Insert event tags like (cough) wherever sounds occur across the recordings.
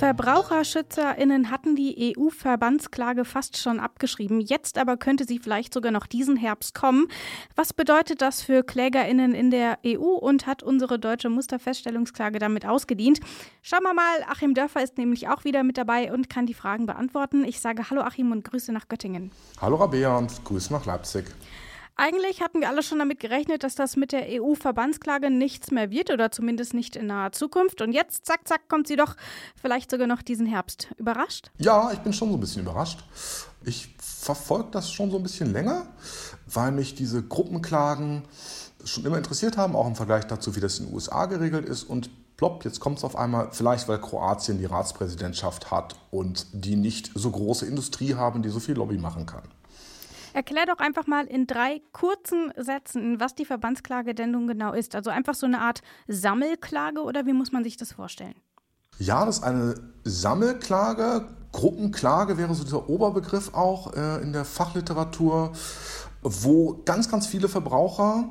VerbraucherschützerInnen hatten die EU-Verbandsklage fast schon abgeschrieben. Jetzt aber könnte sie vielleicht sogar noch diesen Herbst kommen. Was bedeutet das für KlägerInnen in der EU und hat unsere deutsche Musterfeststellungsklage damit ausgedient? Schauen wir mal. Achim Dörfer ist nämlich auch wieder mit dabei und kann die Fragen beantworten. Ich sage Hallo Achim und Grüße nach Göttingen. Hallo Rabea und Grüße nach Leipzig. Eigentlich hatten wir alle schon damit gerechnet, dass das mit der EU-Verbandsklage nichts mehr wird oder zumindest nicht in naher Zukunft. Und jetzt, zack, zack, kommt sie doch vielleicht sogar noch diesen Herbst. Überrascht? Ja, ich bin schon so ein bisschen überrascht. Ich verfolge das schon so ein bisschen länger, weil mich diese Gruppenklagen schon immer interessiert haben, auch im Vergleich dazu, wie das in den USA geregelt ist. Und plopp, jetzt kommt es auf einmal, vielleicht weil Kroatien die Ratspräsidentschaft hat und die nicht so große Industrie haben, die so viel Lobby machen kann. Erklär doch einfach mal in drei kurzen Sätzen, was die Verbandsklage denn nun genau ist. Also einfach so eine Art Sammelklage oder wie muss man sich das vorstellen? Ja, das ist eine Sammelklage. Gruppenklage wäre so dieser Oberbegriff auch äh, in der Fachliteratur, wo ganz, ganz viele Verbraucher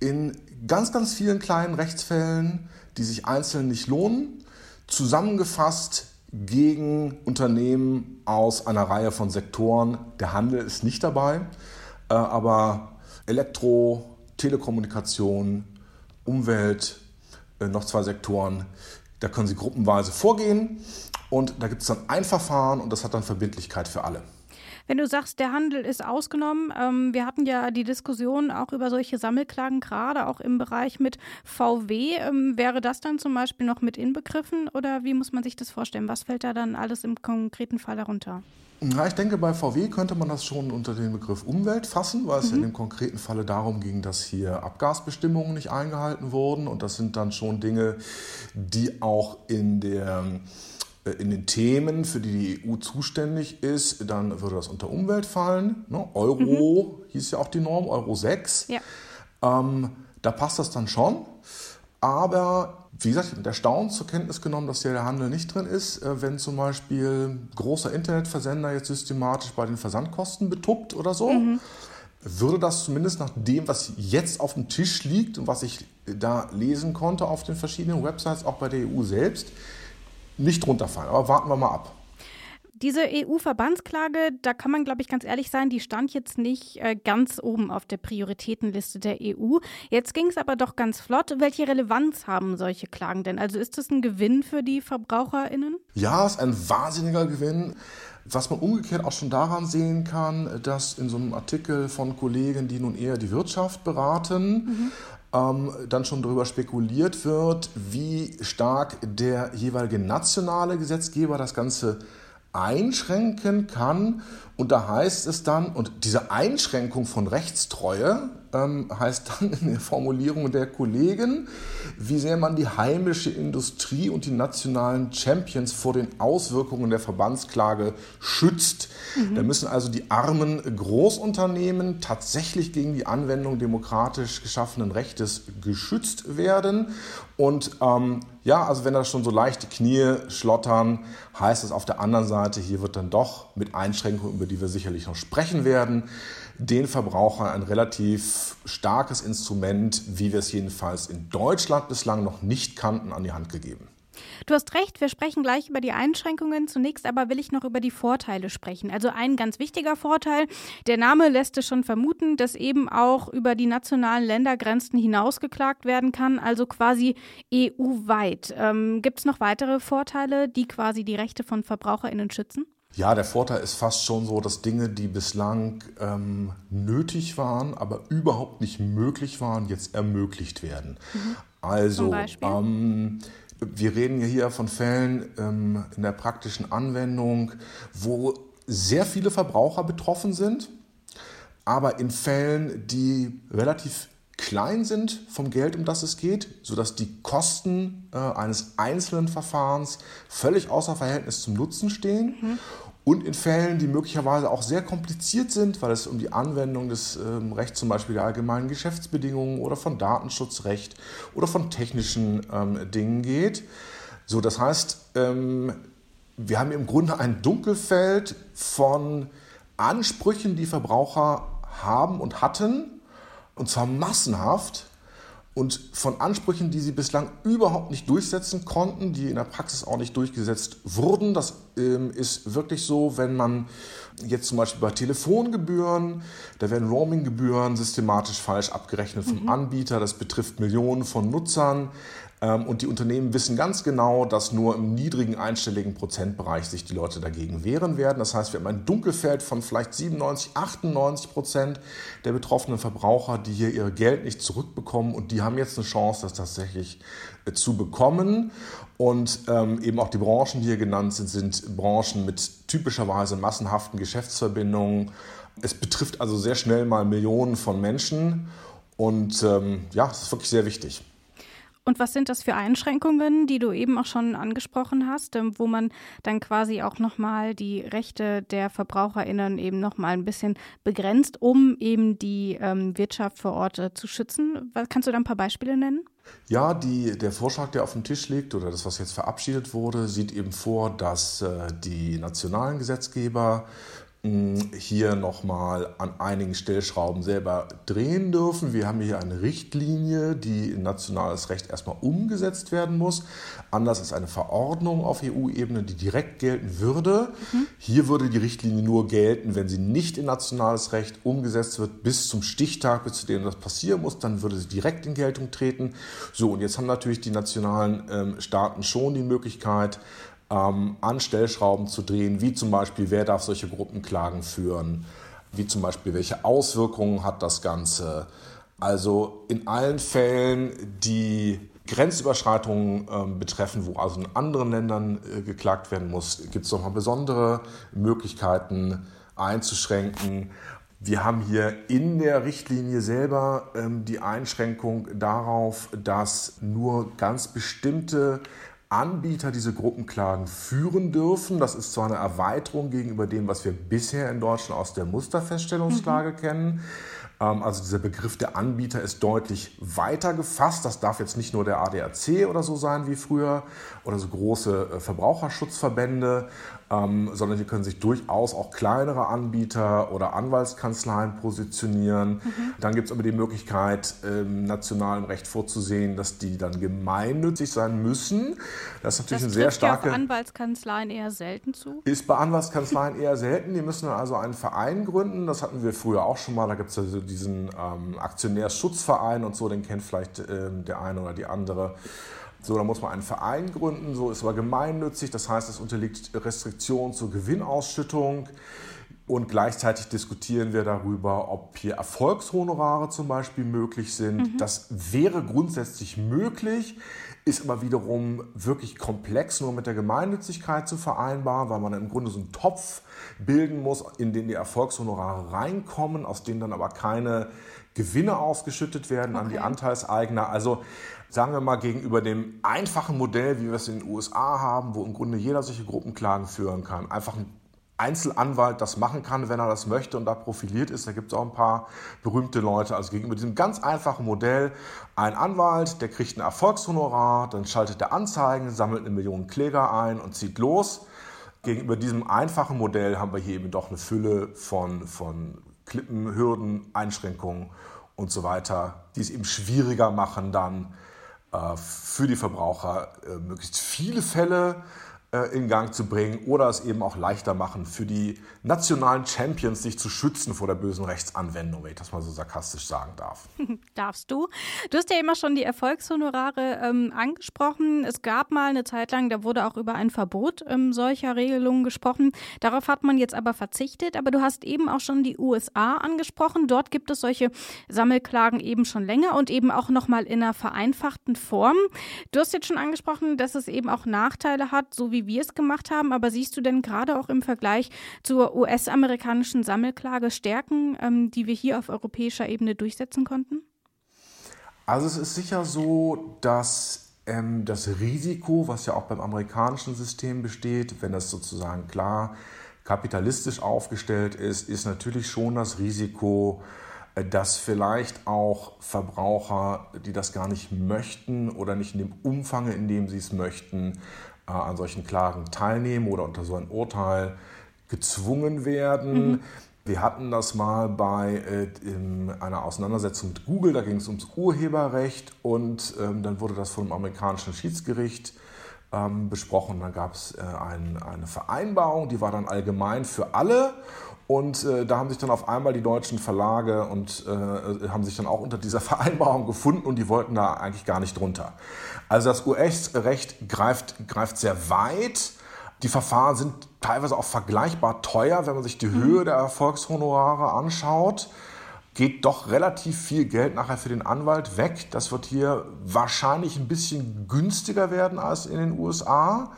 in ganz, ganz vielen kleinen Rechtsfällen, die sich einzeln nicht lohnen, zusammengefasst gegen Unternehmen aus einer Reihe von Sektoren. Der Handel ist nicht dabei, äh, aber Elektro, Telekommunikation, Umwelt, äh, noch zwei Sektoren, da können Sie gruppenweise vorgehen und da gibt es dann ein Verfahren und das hat dann Verbindlichkeit für alle. Wenn du sagst, der Handel ist ausgenommen, ähm, wir hatten ja die Diskussion auch über solche Sammelklagen, gerade auch im Bereich mit VW. Ähm, wäre das dann zum Beispiel noch mit inbegriffen oder wie muss man sich das vorstellen? Was fällt da dann alles im konkreten Fall darunter? Ja, ich denke, bei VW könnte man das schon unter den Begriff Umwelt fassen, weil es mhm. in dem konkreten Falle darum ging, dass hier Abgasbestimmungen nicht eingehalten wurden. Und das sind dann schon Dinge, die auch in der in den Themen, für die die EU zuständig ist, dann würde das unter Umwelt fallen. Ne? Euro mhm. hieß ja auch die Norm, Euro 6. Ja. Ähm, da passt das dann schon. Aber wie gesagt, mit Erstaunen zur Kenntnis genommen, dass hier der Handel nicht drin ist, äh, wenn zum Beispiel großer Internetversender jetzt systematisch bei den Versandkosten betuppt oder so. Mhm. Würde das zumindest nach dem, was jetzt auf dem Tisch liegt und was ich da lesen konnte auf den verschiedenen Websites, auch bei der EU selbst, nicht runterfallen. Aber warten wir mal ab. Diese EU-Verbandsklage, da kann man, glaube ich, ganz ehrlich sein, die stand jetzt nicht äh, ganz oben auf der Prioritätenliste der EU. Jetzt ging es aber doch ganz flott. Welche Relevanz haben solche Klagen denn? Also ist das ein Gewinn für die VerbraucherInnen? Ja, es ist ein wahnsinniger Gewinn. Was man umgekehrt auch schon daran sehen kann, dass in so einem Artikel von Kollegen, die nun eher die Wirtschaft beraten, mhm ähm, dann schon darüber spekuliert wird, wie stark der jeweilige nationale Gesetzgeber das Ganze einschränken kann. Und da heißt es dann, und diese Einschränkung von Rechtstreue ähm, heißt dann in der Formulierung der Kollegen, wie sehr man die heimische Industrie und die nationalen Champions vor den Auswirkungen der Verbandsklage schützt. Mhm. Da müssen also die armen Großunternehmen tatsächlich gegen die Anwendung demokratisch geschaffenen Rechtes geschützt werden. Und ähm, ja, also wenn da schon so leichte Knie schlottern, heißt es auf der anderen Seite, hier wird dann doch mit Einschränkungen, über die wir sicherlich noch sprechen werden, den Verbrauchern ein relativ starkes Instrument, wie wir es jedenfalls in Deutschland bislang noch nicht kannten, an die Hand gegeben. Du hast recht, wir sprechen gleich über die Einschränkungen. Zunächst aber will ich noch über die Vorteile sprechen. Also ein ganz wichtiger Vorteil, der Name lässt es schon vermuten, dass eben auch über die nationalen Ländergrenzen hinaus geklagt werden kann, also quasi EU-weit. Ähm, Gibt es noch weitere Vorteile, die quasi die Rechte von VerbraucherInnen schützen? Ja, der Vorteil ist fast schon so, dass Dinge, die bislang ähm, nötig waren, aber überhaupt nicht möglich waren, jetzt ermöglicht werden. Mhm. Also, ähm, wir reden hier von Fällen ähm, in der praktischen Anwendung, wo sehr viele Verbraucher betroffen sind, aber in Fällen, die relativ klein sind vom Geld, um das es geht, sodass die Kosten äh, eines einzelnen Verfahrens völlig außer Verhältnis zum Nutzen stehen. Mhm. Und in Fällen, die möglicherweise auch sehr kompliziert sind, weil es um die Anwendung des ähm, Rechts zum Beispiel der allgemeinen Geschäftsbedingungen oder von Datenschutzrecht oder von technischen ähm, Dingen geht. So, das heißt, ähm, wir haben im Grunde ein Dunkelfeld von Ansprüchen, die Verbraucher haben und hatten, und zwar massenhaft, und von Ansprüchen, die sie bislang überhaupt nicht durchsetzen konnten, die in der Praxis auch nicht durchgesetzt wurden. Das ähm, ist wirklich so, wenn man jetzt zum Beispiel bei Telefongebühren, da werden Roaminggebühren systematisch falsch abgerechnet vom mhm. Anbieter. Das betrifft Millionen von Nutzern. Ähm, und die Unternehmen wissen ganz genau, dass nur im niedrigen einstelligen Prozentbereich sich die Leute dagegen wehren werden. Das heißt, wir haben ein Dunkelfeld von vielleicht 97, 98 Prozent der betroffenen Verbraucher, die hier ihr Geld nicht zurückbekommen und die haben jetzt eine Chance, das tatsächlich äh, zu bekommen. Und ähm, eben auch die Branchen, die hier genannt sind, sind Branchen mit typischerweise massenhaften Geschäftsverbindungen. Es betrifft also sehr schnell mal Millionen von Menschen. Und ähm, ja, es ist wirklich sehr wichtig. Und was sind das für Einschränkungen, die du eben auch schon angesprochen hast, ähm, wo man dann quasi auch nochmal die Rechte der VerbraucherInnen eben nochmal ein bisschen begrenzt, um eben die ähm, Wirtschaft vor Ort äh, zu schützen? Kannst du da ein paar Beispiele nennen? Ja, die, der Vorschlag, der auf dem Tisch liegt oder das, was jetzt verabschiedet wurde, sieht eben vor, dass äh, die nationalen Gesetzgeber hier nochmal an einigen Stellschrauben selber drehen dürfen. Wir haben hier eine Richtlinie, die in nationales Recht erstmal umgesetzt werden muss. Anders ist eine Verordnung auf EU-Ebene, die direkt gelten würde. Mhm. Hier würde die Richtlinie nur gelten, wenn sie nicht in nationales Recht umgesetzt wird, bis zum Stichtag, bis zu dem das passieren muss. Dann würde sie direkt in Geltung treten. So, und jetzt haben natürlich die nationalen ähm, Staaten schon die Möglichkeit, ähm, an Stellschrauben zu drehen, wie zum Beispiel, wer darf solche Gruppenklagen führen, wie zum Beispiel, welche Auswirkungen hat das Ganze. Also in allen Fällen, die Grenzüberschreitungen äh, betreffen, wo also in anderen Ländern äh, geklagt werden muss, gibt es nochmal besondere Möglichkeiten einzuschränken. Wir haben hier in der Richtlinie selber ähm, die Einschränkung darauf, dass nur ganz bestimmte Anbieter diese Gruppenklagen führen dürfen. Das ist zwar eine Erweiterung gegenüber dem, was wir bisher in Deutschland aus der Musterfeststellungsklage mhm. kennen. Ähm, also dieser Begriff der Anbieter ist deutlich weiter gefasst. Das darf jetzt nicht nur der ADAC oder so sein wie früher oder so große äh, Verbraucherschutzverbände, ähm, sondern hier können sich durchaus auch kleinere Anbieter oder Anwaltskanzleien positionieren. Mhm. Dann gibt es aber die Möglichkeit, im nationalen Recht vorzusehen, dass die dann gemeinnützig sein müssen. Das ist natürlich das eine sehr starke. Ja auf Anwaltskanzleien eher selten zu. Ist bei Anwaltskanzleien eher selten. Die müssen also einen Verein gründen. Das hatten wir früher auch schon mal. Da gibt es diesen ähm, Aktionärschutzverein und so, den kennt vielleicht ähm, der eine oder die andere. So, da muss man einen Verein gründen, so ist aber gemeinnützig, das heißt, es unterliegt Restriktionen zur Gewinnausschüttung. Und gleichzeitig diskutieren wir darüber, ob hier Erfolgshonorare zum Beispiel möglich sind. Mhm. Das wäre grundsätzlich möglich, ist aber wiederum wirklich komplex nur mit der Gemeinnützigkeit zu vereinbaren, weil man im Grunde so einen Topf bilden muss, in den die Erfolgshonorare reinkommen, aus denen dann aber keine Gewinne ausgeschüttet werden okay. an die Anteilseigner. Also sagen wir mal, gegenüber dem einfachen Modell, wie wir es in den USA haben, wo im Grunde jeder solche Gruppenklagen führen kann, einfach ein Einzelanwalt das machen kann, wenn er das möchte und da profiliert ist. Da gibt es auch ein paar berühmte Leute. Also gegenüber diesem ganz einfachen Modell, ein Anwalt, der kriegt ein Erfolgshonorar, dann schaltet er Anzeigen, sammelt eine Million Kläger ein und zieht los. Gegenüber diesem einfachen Modell haben wir hier eben doch eine Fülle von, von Klippen, Hürden, Einschränkungen und so weiter, die es eben schwieriger machen, dann äh, für die Verbraucher äh, möglichst viele Fälle in Gang zu bringen oder es eben auch leichter machen für die nationalen Champions, sich zu schützen vor der bösen Rechtsanwendung, wenn ich das mal so sarkastisch sagen darf. (laughs) Darfst du? Du hast ja immer schon die Erfolgshonorare ähm, angesprochen. Es gab mal eine Zeit lang, da wurde auch über ein Verbot ähm, solcher Regelungen gesprochen. Darauf hat man jetzt aber verzichtet. Aber du hast eben auch schon die USA angesprochen. Dort gibt es solche Sammelklagen eben schon länger und eben auch nochmal in einer vereinfachten Form. Du hast jetzt schon angesprochen, dass es eben auch Nachteile hat, so wie wie wir es gemacht haben, aber siehst du denn gerade auch im Vergleich zur US-amerikanischen Sammelklage Stärken, ähm, die wir hier auf europäischer Ebene durchsetzen konnten? Also es ist sicher so, dass ähm, das Risiko, was ja auch beim amerikanischen System besteht, wenn das sozusagen klar kapitalistisch aufgestellt ist, ist natürlich schon das Risiko, äh, dass vielleicht auch Verbraucher, die das gar nicht möchten oder nicht in dem Umfang, in dem sie es möchten, an solchen Klagen teilnehmen oder unter so ein Urteil gezwungen werden. Mhm. Wir hatten das mal bei äh, in einer Auseinandersetzung mit Google, da ging es ums Urheberrecht und ähm, dann wurde das vom amerikanischen Schiedsgericht ähm, besprochen. Dann gab es äh, ein, eine Vereinbarung, die war dann allgemein für alle und äh, da haben sich dann auf einmal die deutschen Verlage und äh, haben sich dann auch unter dieser (laughs) Vereinbarung gefunden und die wollten da eigentlich gar nicht drunter. Also das US-Recht greift, greift sehr weit. Die Verfahren sind teilweise auch vergleichbar teuer, wenn man sich die mhm. Höhe der Erfolgshonorare anschaut. Geht doch relativ viel Geld nachher für den Anwalt weg. Das wird hier wahrscheinlich ein bisschen günstiger werden als in den USA.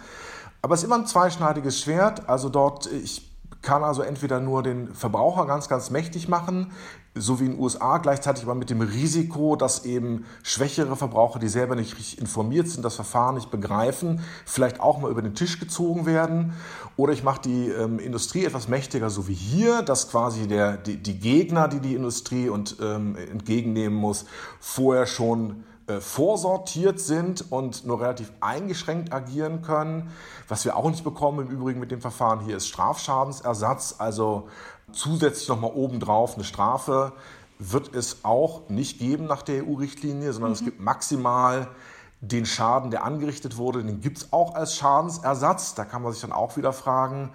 Aber es ist immer ein zweischneidiges Schwert. Also dort, ich kann also entweder nur den Verbraucher ganz, ganz mächtig machen, so wie in den USA, gleichzeitig aber mit dem Risiko, dass eben schwächere Verbraucher, die selber nicht richtig informiert sind, das Verfahren nicht begreifen, vielleicht auch mal über den Tisch gezogen werden. Oder ich mache die ähm, Industrie etwas mächtiger, so wie hier, dass quasi der, die, die Gegner, die die Industrie und, ähm, entgegennehmen muss, vorher schon äh, vorsortiert sind und nur relativ eingeschränkt agieren können. Was wir auch nicht bekommen im Übrigen mit dem Verfahren hier ist Strafschadensersatz, also zusätzlich nochmal obendrauf eine Strafe wird es auch nicht geben nach der EU-Richtlinie, sondern mhm. es gibt maximal den Schaden, der angerichtet wurde, den gibt es auch als Schadensersatz. Da kann man sich dann auch wieder fragen,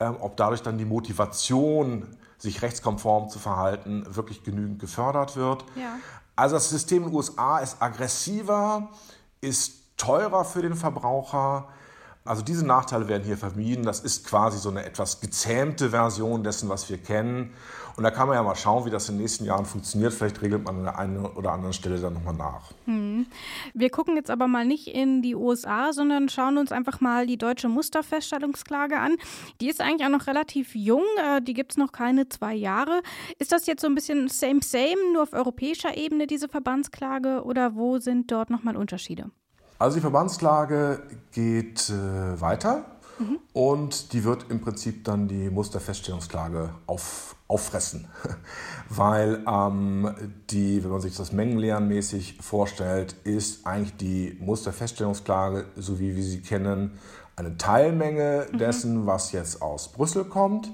ähm, ob dadurch dann die Motivation, sich rechtskonform zu verhalten, wirklich genügend gefördert wird. Ja. Also das System in den USA ist aggressiver, ist teurer für den Verbraucher. Also diese Nachteile werden hier vermieden. Das ist quasi so eine etwas gezähmte Version dessen, was wir kennen. Und da kann man ja mal schauen, wie das in den nächsten Jahren funktioniert. Vielleicht regelt man an der einen oder anderen Stelle dann nochmal nach. Hm. Wir gucken jetzt aber mal nicht in die USA, sondern schauen uns einfach mal die deutsche Musterfeststellungsklage an. Die ist eigentlich auch noch relativ jung. Äh, die gibt es noch keine zwei Jahre. Ist das jetzt so ein bisschen same, same, nur auf europäischer Ebene, diese Verbandsklage? Oder wo sind dort nochmal Unterschiede? Also die Verbandsklage geht äh, weiter. Mhm. Und die wird im Prinzip dann die Musterfeststellungsklage auf, auffressen. (laughs) Weil ähm, die, wenn man sich das mengenlehrenmäßig vorstellt, ist eigentlich die Musterfeststellungsklage, so wie wir sie kennen, eine Teilmenge mhm. dessen, was jetzt aus Brüssel kommt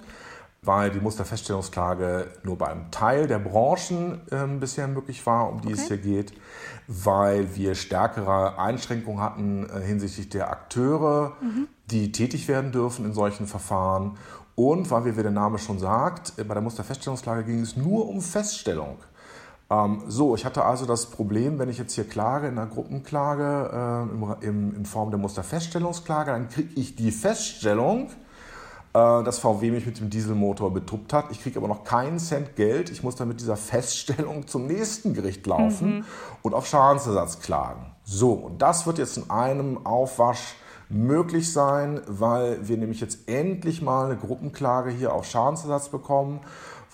weil die Musterfeststellungsklage nur bei einem Teil der Branchen äh, bisher möglich war, um die okay. es hier geht, weil wir stärkere Einschränkungen hatten äh, hinsichtlich der Akteure, mhm. die tätig werden dürfen in solchen Verfahren und weil, wir, wie der Name schon sagt, äh, bei der Musterfeststellungsklage ging es nur um Feststellung. Ähm, so, ich hatte also das Problem, wenn ich jetzt hier klage in einer Gruppenklage äh, im, in Form der Musterfeststellungsklage, dann kriege ich die Feststellung, dass VW mich mit dem Dieselmotor betuppt hat. Ich kriege aber noch keinen Cent Geld. Ich muss dann mit dieser (laughs) Feststellung zum nächsten Gericht laufen mhm. und auf Schadensersatz klagen. So, und das wird jetzt in einem Aufwasch möglich sein, weil wir nämlich jetzt endlich mal eine Gruppenklage hier auf Schadensersatz bekommen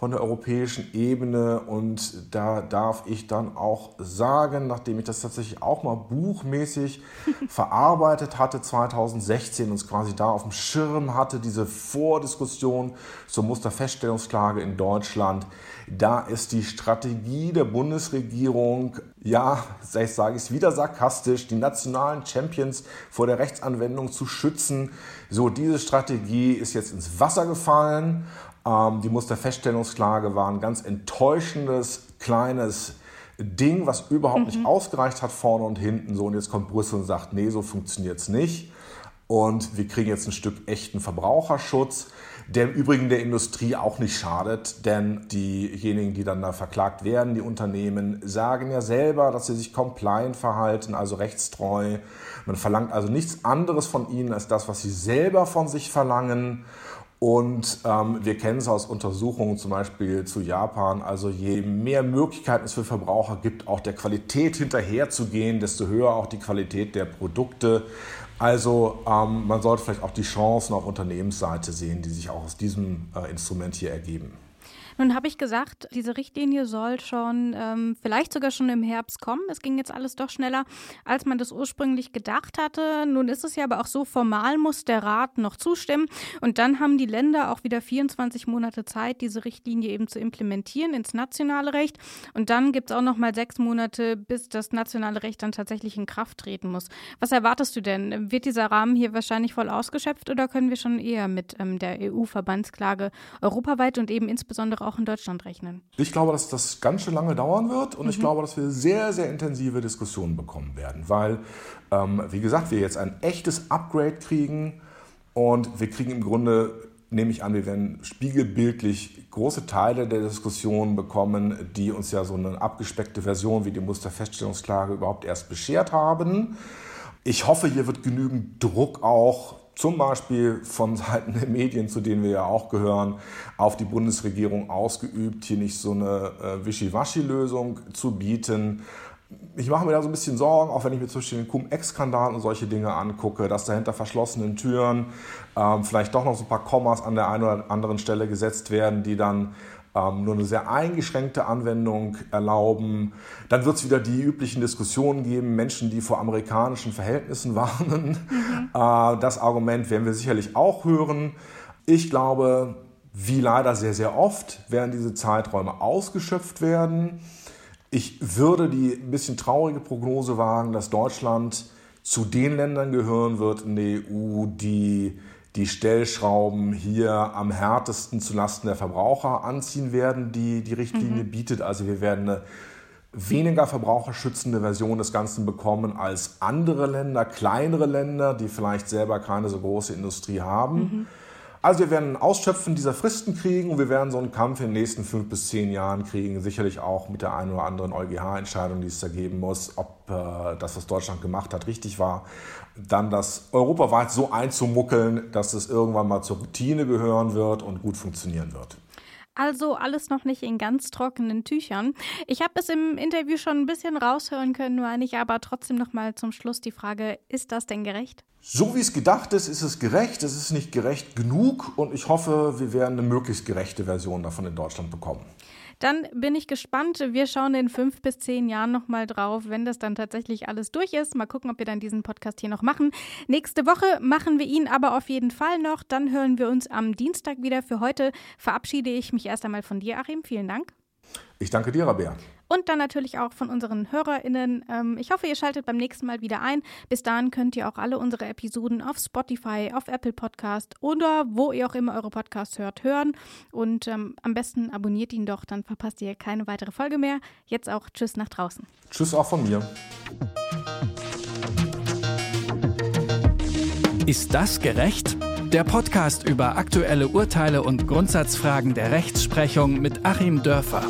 von der europäischen Ebene. Und da darf ich dann auch sagen, nachdem ich das tatsächlich auch mal buchmäßig (laughs) verarbeitet hatte 2016 und es quasi da auf dem Schirm hatte, diese Vordiskussion zur Musterfeststellungsklage in Deutschland, da ist die Strategie der Bundesregierung, ja, ich sage es wieder sarkastisch, die nationalen Champions vor der Rechtsanwendung zu schützen. So, diese Strategie ist jetzt ins Wasser gefallen. Ähm, die Musterfeststellungsklage war ein ganz enttäuschendes, kleines Ding, was überhaupt mhm. nicht ausgereicht hat vorne und hinten. So, und jetzt kommt Brüssel und sagt, nee, so funktioniert es nicht. Und wir kriegen jetzt ein Stück echten Verbraucherschutz, der im Übrigen der Industrie auch nicht schadet, denn diejenigen, die dann da verklagt werden, die Unternehmen, sagen ja selber, dass sie sich compliant verhalten, also rechtstreu. Man verlangt also nichts anderes von ihnen als das, was sie selber von sich verlangen. Und ähm, wir kennen es aus Untersuchungen zum Beispiel zu Japan. Also je mehr Möglichkeiten es für Verbraucher gibt, auch der Qualität hinterherzugehen, desto höher auch die Qualität der Produkte. Also ähm, man sollte vielleicht auch die Chancen auf Unternehmensseite sehen, die sich auch aus diesem äh, Instrument hier ergeben. Nun habe ich gesagt, diese Richtlinie soll schon, ähm, vielleicht sogar schon im Herbst kommen. Es ging jetzt alles doch schneller, als man das ursprünglich gedacht hatte. Nun ist es ja aber auch so, formal muss der Rat noch zustimmen. Und dann haben die Länder auch wieder 24 Monate Zeit, diese Richtlinie eben zu implementieren ins nationale Recht. Und dann gibt es auch noch mal sechs Monate, bis das nationale Recht dann tatsächlich in Kraft treten muss. Was erwartest du denn? Wird dieser Rahmen hier wahrscheinlich voll ausgeschöpft oder können wir schon eher mit ähm, der EU-Verbandsklage europaweit und eben insbesondere auch in Deutschland rechnen? Ich glaube, dass das ganz schön lange dauern wird und mhm. ich glaube, dass wir sehr, sehr intensive Diskussionen bekommen werden, weil, ähm, wie gesagt, wir jetzt ein echtes Upgrade kriegen und wir kriegen im Grunde nehme ich an, wir werden spiegelbildlich große Teile der Diskussion bekommen, die uns ja so eine abgespeckte Version wie die Musterfeststellungsklage überhaupt erst beschert haben. Ich hoffe, hier wird genügend Druck auch zum Beispiel von Seiten der Medien, zu denen wir ja auch gehören, auf die Bundesregierung ausgeübt, hier nicht so eine äh, Wischiwaschi-Lösung zu bieten. Ich mache mir da so ein bisschen Sorgen, auch wenn ich mir Beispiel den Cum-Ex-Skandal und solche Dinge angucke, dass da hinter verschlossenen Türen ähm, vielleicht doch noch so ein paar Kommas an der einen oder anderen Stelle gesetzt werden, die dann ähm, nur eine sehr eingeschränkte Anwendung erlauben. Dann wird es wieder die üblichen Diskussionen geben, Menschen, die vor amerikanischen Verhältnissen (laughs) warnen. Mhm. Äh, das Argument werden wir sicherlich auch hören. Ich glaube, wie leider sehr, sehr oft werden diese Zeiträume ausgeschöpft werden. Ich würde die ein bisschen traurige Prognose wagen, dass Deutschland zu den Ländern gehören wird in der EU, die die Stellschrauben hier am härtesten zulasten der Verbraucher anziehen werden, die die Richtlinie mhm. bietet. Also wir werden eine weniger verbraucherschützende Version des Ganzen bekommen als andere Länder, kleinere Länder, die vielleicht selber keine so große Industrie haben. Mhm. Also wir werden ein Ausschöpfen dieser Fristen kriegen und wir werden so einen Kampf in den nächsten fünf bis zehn Jahren kriegen, sicherlich auch mit der einen oder anderen EuGH-Entscheidung, die es da geben muss, ob äh, das, was Deutschland gemacht hat, richtig war. Dann das europaweit so einzumuckeln, dass es irgendwann mal zur Routine gehören wird und gut funktionieren wird. Also alles noch nicht in ganz trockenen Tüchern. Ich habe es im Interview schon ein bisschen raushören können, meine ich aber trotzdem noch mal zum Schluss die Frage, ist das denn gerecht? So wie es gedacht ist, ist es gerecht. Es ist nicht gerecht genug und ich hoffe, wir werden eine möglichst gerechte Version davon in Deutschland bekommen. Dann bin ich gespannt. Wir schauen in fünf bis zehn Jahren nochmal drauf, wenn das dann tatsächlich alles durch ist. Mal gucken, ob wir dann diesen Podcast hier noch machen. Nächste Woche machen wir ihn aber auf jeden Fall noch. Dann hören wir uns am Dienstag wieder. Für heute verabschiede ich mich erst einmal von dir, Achim. Vielen Dank. Ich danke dir, Rabea und dann natürlich auch von unseren HörerInnen. Ähm, ich hoffe, ihr schaltet beim nächsten Mal wieder ein. Bis dahin könnt ihr auch alle unsere Episoden auf Spotify, auf Apple Podcast oder wo ihr auch immer eure Podcasts hört, hören. Und ähm, am besten abonniert ihn doch, dann verpasst ihr keine weitere Folge mehr. Jetzt auch Tschüss nach draußen. Tschüss auch von mir. Ist das gerecht? Der Podcast über aktuelle Urteile und Grundsatzfragen der Rechtsprechung mit Achim Dörfer.